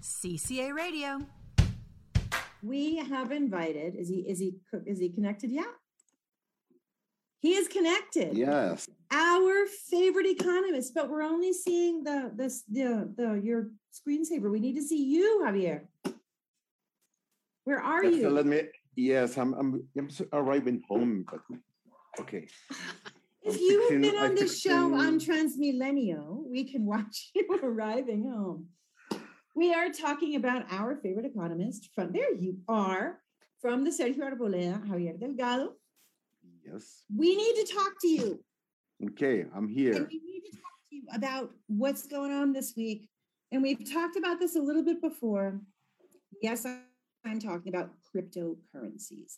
CCA Radio. We have invited. Is he is he is he connected yet? He is connected. Yes. Our favorite economist, but we're only seeing the this the the your screensaver. We need to see you, Javier. Where are Yes, you? Let me. Yes, I'm. I'm. I'm arriving home, but okay. If I'm you have been on I'm this show on fixing- Transmilenio, we can watch you arriving home. We are talking about our favorite economist from there you are from the Sergio Arboleda, Javier Delgado. Yes. We need to talk to you. Okay, I'm And here. we need to talk to you about what's going on this week. And we've talked about this a little bit before. Yes, I'm talking about cryptocurrencies,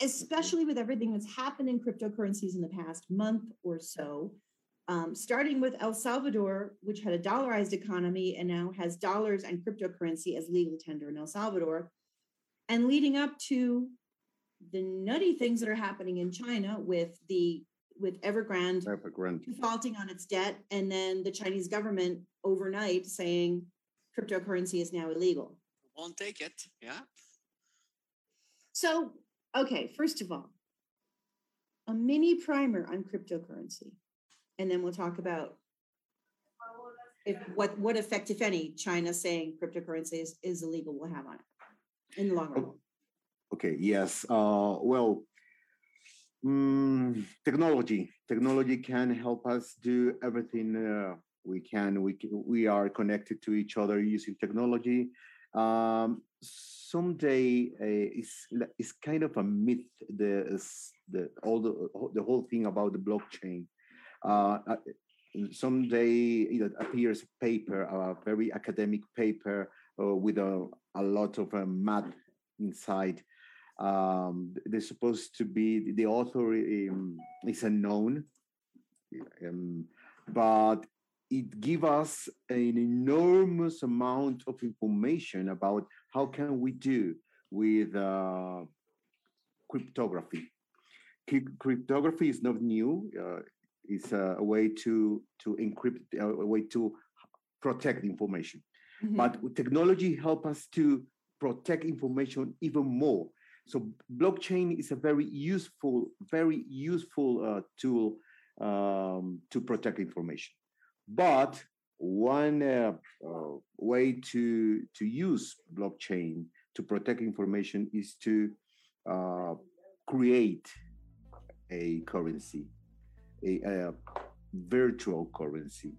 especially with everything that's happened in cryptocurrencies in the past month or so. Um, starting with El Salvador, which had a dollarized economy and now has dollars and cryptocurrency as legal tender in El Salvador, and leading up to the nutty things that are happening in China with the with Evergrande Evergrande. defaulting on its debt, and then the Chinese government overnight saying cryptocurrency is now illegal. Won't take it. Yeah. So, okay, first of all, a mini primer on cryptocurrency, and then we'll talk about if what what effect, if any, China saying cryptocurrency is, is illegal will have on it in the long run. Okay. Yes. Uh. Well. mm, technology. Technology can help us do everything uh, we can. We can, we are connected to each other using technology. Um, someday uh, it's it's kind of a myth. The the all the the whole thing about the blockchain. Uh, uh, someday it appears paper, a very academic paper uh, with a, a lot of uh, math inside. Um, they're supposed to be the author um, is unknown, um, but it gives us an enormous amount of information about how can we do with uh, cryptography. Cryp- Cryptography is not new. Uh, it's a, a way to to encrypt, a way to protect information. Mhm. but technology help us to protect information even more. So blockchain is a very useful very useful uh, tool um, to protect information. But one uh, uh, way to to use blockchain to protect information is to uh, create a currency a, a virtual currency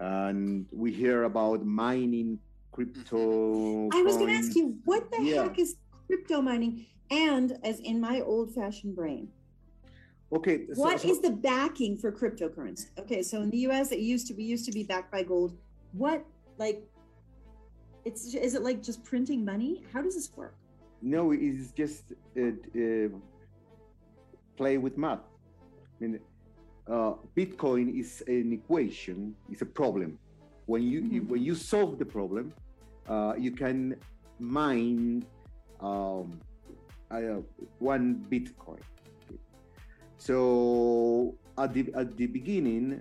and we hear about mining crypto I was going to ask you, what the Yeah. heck is crypto mining? And as in my old-fashioned brain, okay so- What so- is the backing for cryptocurrency? Okay, so in the US, it used to be used to be backed by gold. What like it's is it like just printing money? How does this work? no it's just uh, uh, play with math i mean uh, bitcoin is an equation it's a problem when you, you Mhm. when you solve the problem uh, you can mine um, uh, one bitcoin so at the at the beginning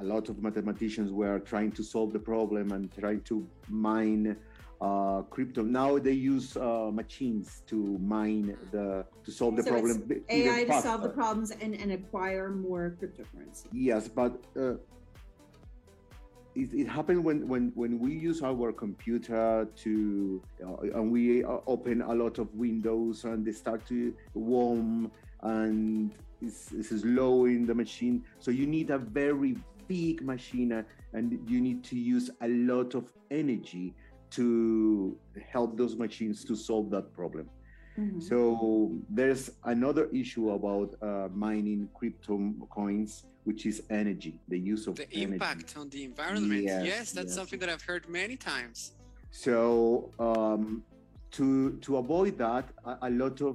a lot of mathematicians were trying to solve the problem and trying to mine uh, crypto. Now they use uh, machines to mine the to solve the So problem. it's b- even AI to solve the problems and, and acquire more cryptocurrency. Yes, but uh, it, it happened when, when when we use our computer to uh, and we uh, open a lot of windows and they start to warm and it's, it's slow in the machine. So you need a very big machine and you need to use a lot of energy to help those machines to solve that problem. Mhm. So there's another issue about uh, mining crypto coins, which is energy, the use of The energy. impact on the environment. Yes, Yes, that's yes. something that I've heard many times. So um, to to avoid that, a, a lot of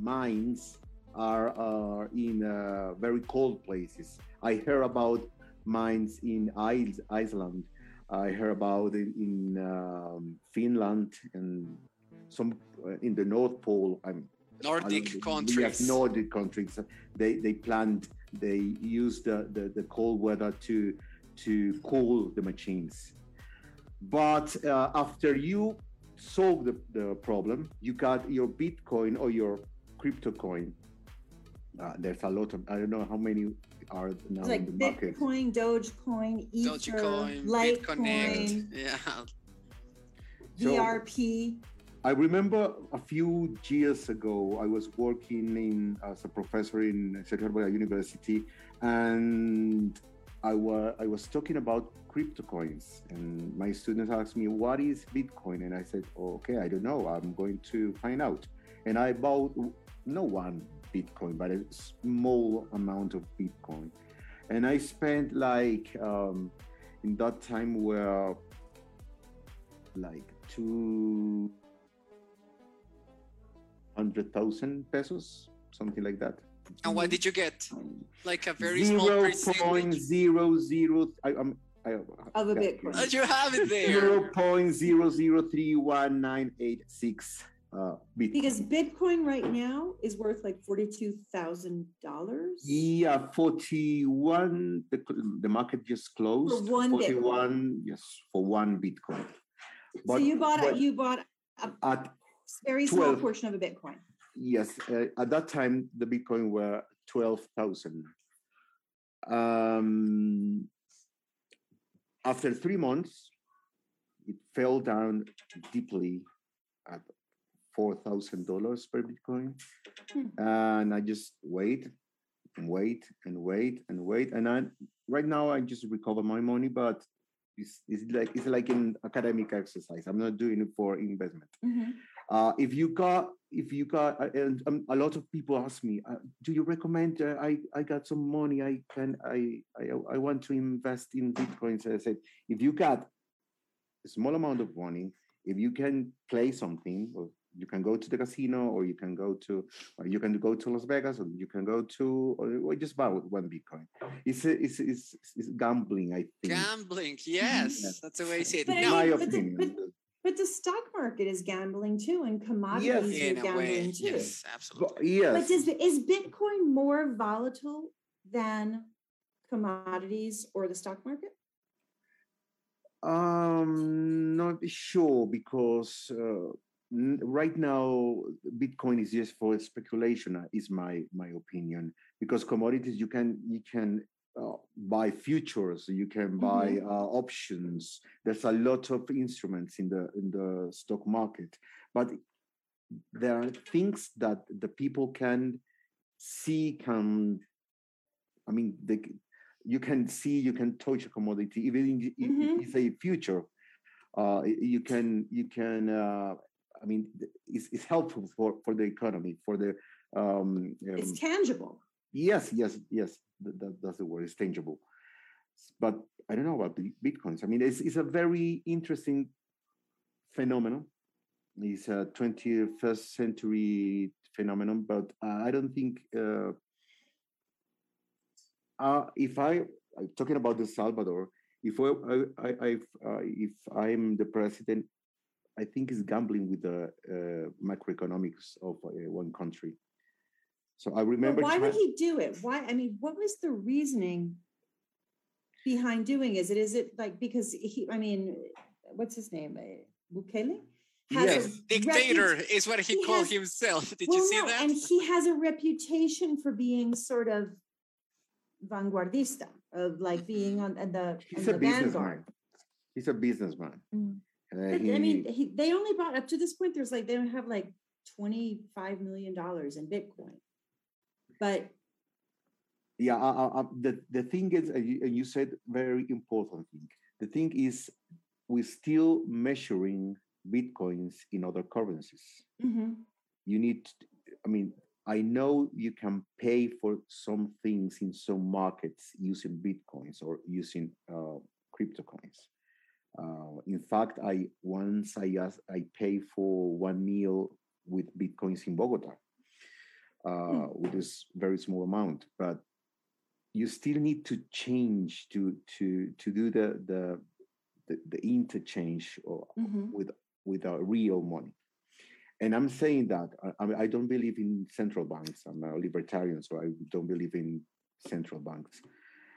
mines are, are in uh, very cold places. I heard about mines in Is- Iceland. I heard about it in um, Finland and some uh, in the North Pole. I'm Nordic Yes, countries. Nordic countries. They they plant. They use the, the, the cold weather to to cool the machines. but uh, after you solve the, the problem, you got your Bitcoin or your crypto coin. Uh, there's a lot of I don't know how many are now It's like in the market. Bitcoin, Dogecoin, Ether, Dogecoin, Litecoin, BitConnect. Yeah. So- XRP. I remember a few years ago, I was working in as a professor in Sergio University, and I was I was talking about crypto coins, and my students asked me, "What is Bitcoin?" And I said, oh, "Okay, I don't know. I'm going to find out." And I bought no one Bitcoin, but a small amount of Bitcoin, and I spent like um, in that time where like two hundred thousand pesos, something like that. And what did you get? Like a very small Zero percentage. point zero zero. I, I'm. I, Of a Bitcoin. You have it there. Zero point zero zero three one nine eight six. Uh, Bitcoin. Because Bitcoin right now is worth like forty-two thousand dollars. Yeah, 41. The, the market just closed. For one Bitcoin. yes, for one Bitcoin. So you bought but a, you bought a at very small portion of a Bitcoin. yes, uh, at that time the Bitcoin were 12,000. Um, after three months, it fell down deeply at four thousand dollars per Bitcoin, Hmm. and I just wait and wait and wait and wait, and I right now I just recover my money, but it's, it's like it's like an academic exercise. I'm not doing it for investment. Uh, if you got, if you got, uh, and um, a lot of people ask me, uh, do you recommend? Uh, I I got some money. I can. I I I want to invest in bitcoins. I said, if you got a small amount of money, if you can play something, or you can go to the casino, or you can go to, or you can go to Las Vegas, or you can go to, or, or just buy one bitcoin. It's it's, it's it's gambling. I think. Gambling. Yes, Yeah. that's the way I see it. But I In my mean, but the- opinion. but- But the stock market is gambling too, and commodities in are gambling way, too. yes, But absolutely. yes. But is, is Bitcoin more volatile than commodities or the stock market? Um, not sure because uh, n- right now Bitcoin is just for speculation. uh, Is my my opinion because commodities you can you can uh, buy futures, you can buy uh, options. There's a lot of instruments in the in the stock market, but there are things that the people can see can. I mean, they, you can see, you can touch a commodity, even if it- Mhm. it's a future. Uh, you can, you can. Uh, I mean, it's, it's helpful for for the economy, for the. Um, It's um, tangible. yes, yes, yes. That, that, that's the word. It's tangible. But I don't know about the bitcoins. I mean, it's it's a very interesting phenomenon. It's a 21st century phenomenon, but I don't think. Uh, uh, if I I'm talking about El Salvador, if I, I, I I've, uh, if I'm the president, I think it's gambling with the uh, macroeconomics of uh, one country. So I But remember. why would he do it? Why? I mean, what was the reasoning behind doing? Is it is it like because he? I mean, what's his name? Uh, Bukele. Has a Yes. repu- Dictator is what he, he called has- himself. Did well, you see no, that? and he has a reputation for being sort of vanguardista, of like being on on the, He's on a the vanguard. businessman. He's a businessman. Mm. Uh, But, I mean, he- he, they only bought up to this point. There's like they don't have like twenty five million dollars in Bitcoin, but yeah. Uh, uh, uh, the the thing is, uh, you, and you said very important thing. The thing is, we're still measuring bitcoins in other currencies. Mhm. You need. I mean, I know you can pay for some things in some markets using bitcoins or using uh, crypto coins. Uh, in fact, I once I asked, I pay for one meal with bitcoins in Bogota, uh, with this very small amount. But you still need to change to to to do the the the, the interchange or Mhm. with with our real money. And I'm saying that I, I I don't believe in central banks. I'm a libertarian, so I don't believe in central banks.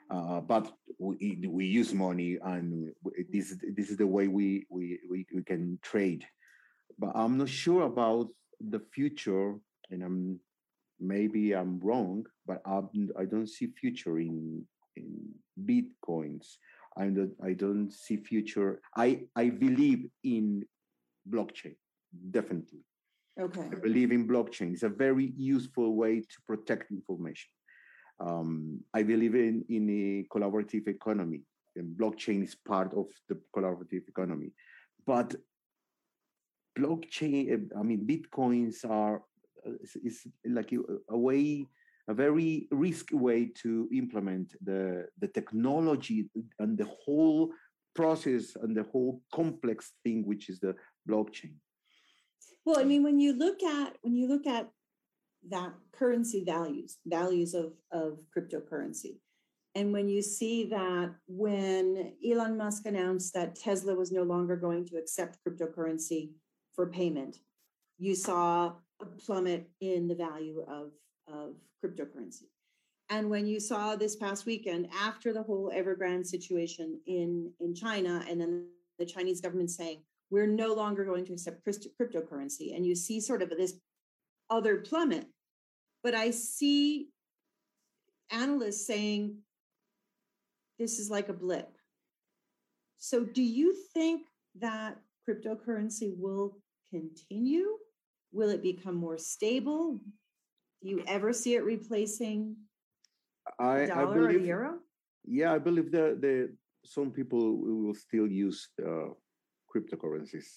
Uh, but we, we use money and this this is the way we, we we we can trade but i'm not sure about the future and i'm maybe i'm wrong but I'm, i don't see future in in bitcoins i don't i don't see future i i believe in blockchain definitely Okay. I believe in blockchain. It's a very useful way to protect information. Um, I believe in, in a collaborative economy, and blockchain is part of the collaborative economy. But blockchain, I mean, bitcoins are is, is like a, a way, a very risky way to implement the the technology and the whole process and the whole complex thing, which is the blockchain. Well, I mean, when you look at when you look at that currency values, values of, of cryptocurrency, and when you see that when Elon Musk announced that Tesla was no longer going to accept cryptocurrency for payment, you saw a plummet in the value of, of cryptocurrency. And when you saw this past weekend, after the whole Evergrande situation in, in China, and then the Chinese government saying, we're no longer going to accept cryptocurrency. And you see sort of this other plummet. But I see analysts saying this is like a blip. So, do you think that cryptocurrency will continue? Will it become more stable? Do you ever see it replacing I, a dollar I believe, or a euro? Yeah, I believe that the some people will still use uh, cryptocurrencies.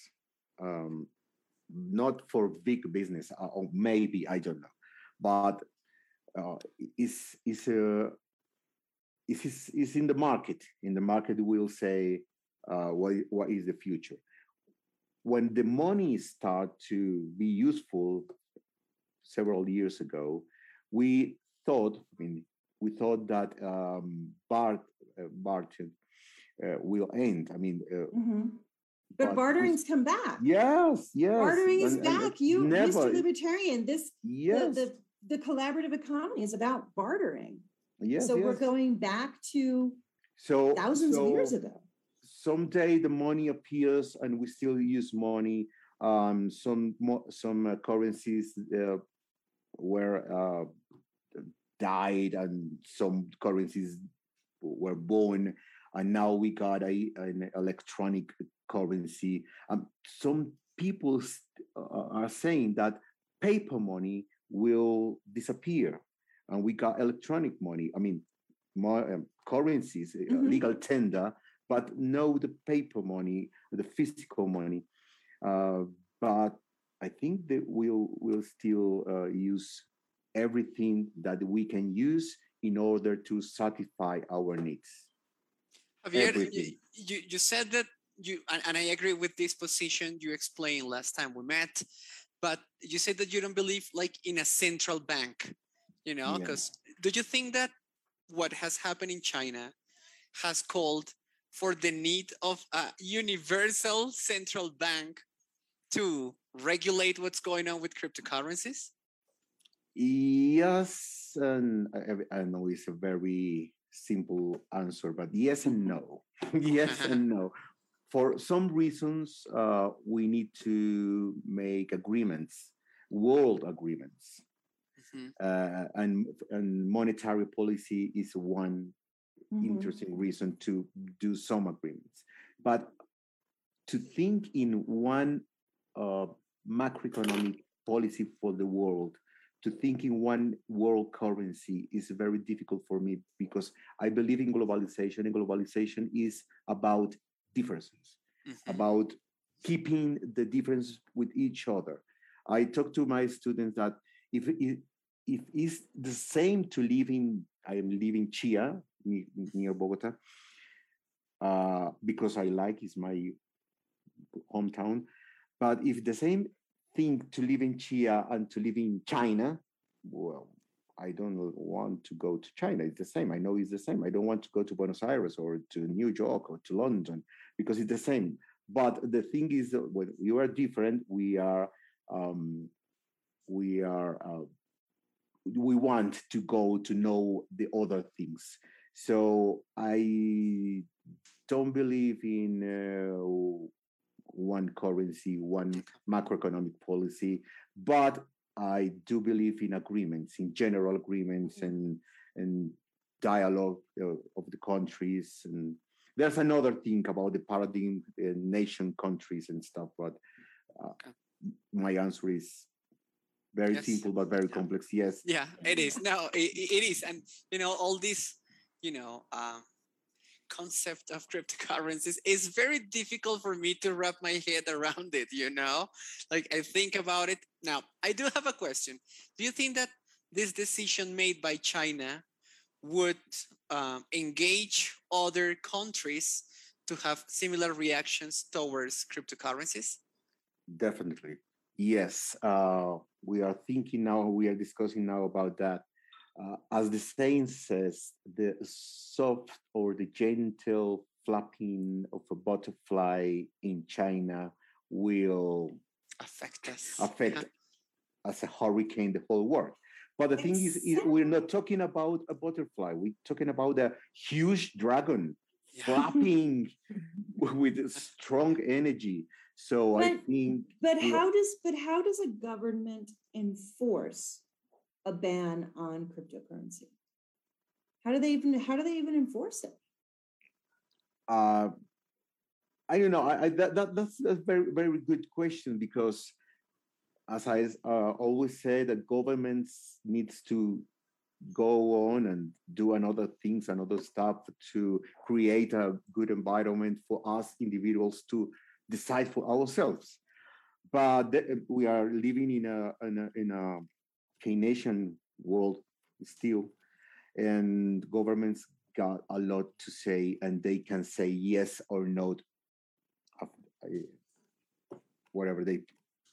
Um, not for big business, uh, or maybe I don't know, but uh, is is uh, is is in the market. In the market, will say uh, what what is the future. When the money start to be useful, several years ago, we thought. I mean, we thought that um, Bart uh, Barton uh, will end. I mean. Mm-hmm. But, bartering's come back. Yes, yes. Bartering is and, back. You, never, Mr. Libertarian, this yes. the, the, the collaborative economy is about bartering. Yes, so yes. we're going back to so thousands so of years ago. Someday the money appears and we still use money. Um, some some uh, currencies uh, were uh, died and some currencies were born and now we got a, an electronic currency. Um, some people uh, are saying that paper money will disappear, and we got electronic money. I mean, more um, currencies, uh, mm-hmm. legal tender, but no the paper money, the physical money. Uh, but I think that we'll will still uh, use everything that we can use in order to satisfy our needs. Javier, you, you, you said that you and, and, I agree with this position you explained last time we met, but you said that you don't believe like in a central bank, you know, because yeah. do you think that what has happened in China has called for the need of a universal central bank to regulate what's going on with cryptocurrencies? Yes, and I, I know it's a very simple answer, but yes and no. yes and no for some reasons, uh, we need to make agreements, world agreements. Mm-hmm. Uh, and, and monetary policy is one mm-hmm. interesting reason to do some agreements. But to think in one uh, macroeconomic policy for the world, to think in one world currency is very difficult for me because I believe in globalization, and globalization is about differences, mm-hmm. about keeping the difference with each other. I talk to my students that if it, if it's the same to live in, I am living Chia near Bogota, uh, because I like is my hometown. But if the same thing to live in Chia and to live in China, well, I don't want to go to China. It's the same. I know it's the same. I don't want to go to Buenos Aires or to New York or to London because it's the same. But the thing is, when you are different, we are um, we are uh, we want to go to know the other things. So I don't believe in uh, one currency, one macroeconomic policy, but I do believe in agreements, in general agreements mm-hmm. and and dialogue of the countries. And there's another thing about the paradigm, uh, nation countries and stuff. But uh, okay. my answer is very yes. simple but very yeah. complex. Yes. Yeah, it is. No, it, it is, and you know all these, you know. Um, concept of cryptocurrencies is very difficult for me to wrap my head around it you know? Like i think about it. Now i do have a question. Do you think that this decision made by china would um, engage other countries to have similar reactions towards cryptocurrencies? Definitely. Yes uh, we are thinking now we are discussing now about that uh, as the saying says, the soft or the gentle flapping of a butterfly in China will affect us. Affect yeah. as a hurricane the whole world. But the thing is, is, we're not talking about a butterfly. We're talking about a huge dragon yeah. flapping with strong energy. So but, I think. But how does but how does a government enforce a ban on cryptocurrency? How do they even how do they even enforce it? Uh, I don't know. I, I that, that that's a very very good question because, as I uh, always say, that governments needs to go on and do another things and other stuff to create a good environment for us individuals to decide for ourselves. But we are living in a in a, in a Keynesian world still, and governments got a lot to say, and they can say yes or no, whatever they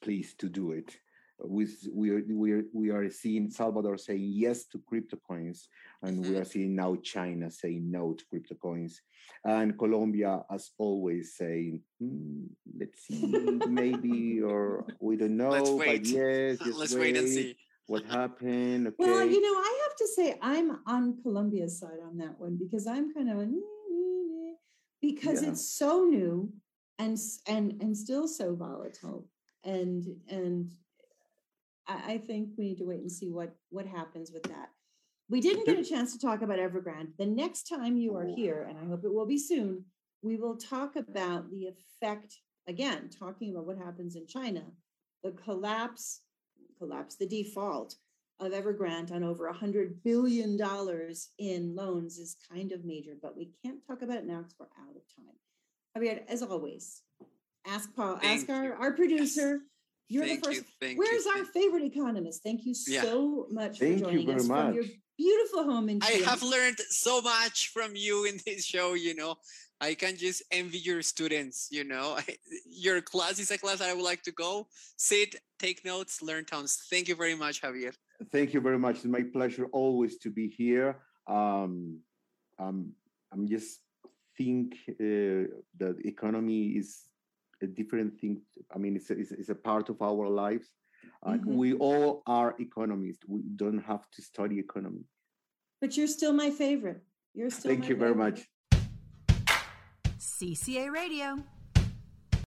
please to do it. We we are, we are, we are seeing Salvador saying yes to crypto coins, and we are mm-hmm. seeing now China saying no to crypto coins, and Colombia, as always, saying hmm, let's see, maybe or we don't know, but yes, let's wait. wait and see what happened. Okay. Well, you know, I have to say I'm on Colombia's side on that one because I'm kind of because yeah. it's so new and and and still so volatile and and I, I think we need to wait and see what what happens with that. We didn't get a chance to talk about Evergrande. The next time you are oh. here, and I hope it will be soon, we will talk about the effect again, talking about what happens in China, the collapse collapse, the default of Evergrande on over $100 billion in loans is kind of major, but we can't talk about it now because we're out of time. I Javier, as always, ask Paul, Thank ask our, our producer. Yes. You're Thank the first. You. Where's you. our favorite economist? Thank you yeah. so much Thank for joining us much. from your beautiful home in Chia. I have learned so much from you in this show, you know. I can just envy your students, you know. your class is a class that I would like to go, sit, take notes, learn tons. Thank you very much, Javier. Thank you very much. It's my pleasure always to be here. Um, um, I'm just think uh, the economy is a different thing. I mean, it's a, it's, a part of our lives. Uh, mm-hmm. We all are economists. We don't have to study economy. But you're still my favorite. You're still. Thank you favorite. very much. CCA Radio.